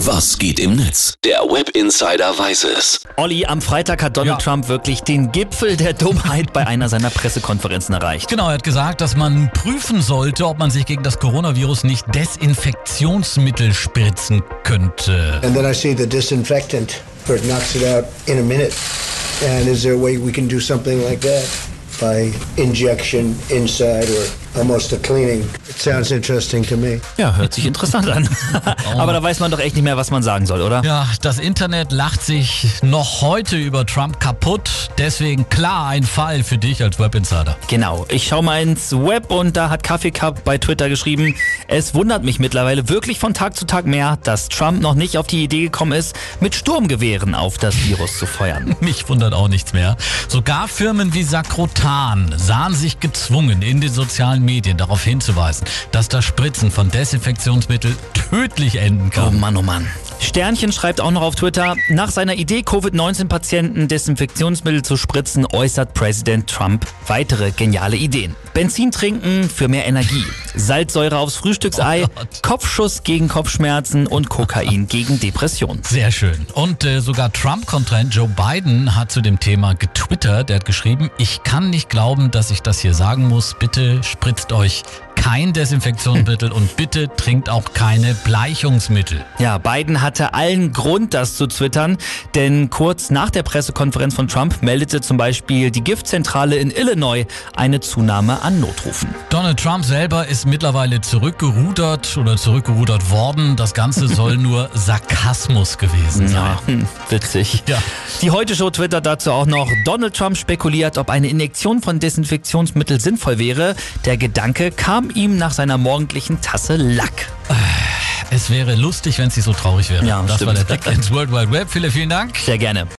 Was geht im Netz? Der Web Insider weiß es. Olli, am Freitag hat Donald Ja. Trump wirklich den Gipfel der Dummheit bei einer seiner Pressekonferenzen erreicht. Genau, er hat gesagt, dass man prüfen sollte, ob man sich gegen das Coronavirus nicht Desinfektionsmittel spritzen könnte. And then I see the disinfectant where it knocks it out in a minute. And is there a way we can do something like that? By injection inside or almost a cleaning? It sounds interesting to me. Ja, hört sich interessant an. Aber da weiß man doch echt nicht mehr, was man sagen soll, oder? Ja, das Internet lacht sich noch heute über Trump kaputt. Deswegen klar ein Fall für dich als Webinsider. Genau, ich schau mal ins Web und da hat Kaffee Cup bei Twitter geschrieben, es wundert mich mittlerweile wirklich von Tag zu Tag mehr, dass Trump noch nicht auf die Idee gekommen ist, mit Sturmgewehren auf das Virus zu feuern. Mich wundert auch nichts mehr. Sogar Firmen wie Sakrotan sahen sich gezwungen, in den sozialen Medien darauf hinzuweisen, dass das Spritzen von Desinfektionsmittel tödlich enden Oh kann. Mann, oh Mann. Sternchen schreibt auch noch auf Twitter, nach seiner Idee, Covid-19-Patienten Desinfektionsmittel zu spritzen, äußert Präsident Trump weitere geniale Ideen. Benzin trinken für mehr Energie, Salzsäure aufs Frühstücksei, Oh. Kopfschuss gegen Kopfschmerzen und Kokain gegen Depression. Sehr schön. Und äh, sogar Trump-Kontrahent Joe Biden hat zu dem Thema getwittert. Der hat geschrieben, ich kann nicht glauben, dass ich das hier sagen muss. Bitte spritzt euch kein Desinfektionsmittel und bitte trinkt auch keine Bleichungsmittel. Ja, Biden hatte allen Grund, das zu twittern, denn kurz nach der Pressekonferenz von Trump meldete zum Beispiel die Giftzentrale in Illinois eine Zunahme an Notrufen. Donald Trump selber ist mittlerweile zurückgerudert oder zurückgerudert worden. Das Ganze soll nur Sarkasmus gewesen sein. Ja, hm, witzig. Ja. Die Heute-Show twittert dazu auch noch, Donald Trump spekuliert, ob eine Injektion von Desinfektionsmittel sinnvoll wäre. Der Gedanke kam ihm nach seiner morgendlichen Tasse Lack. Es wäre lustig, wenn nicht so traurig wäre. Ja, das stimmt. war der Blick ins World Wide Web. Vielen, vielen Dank. Sehr gerne.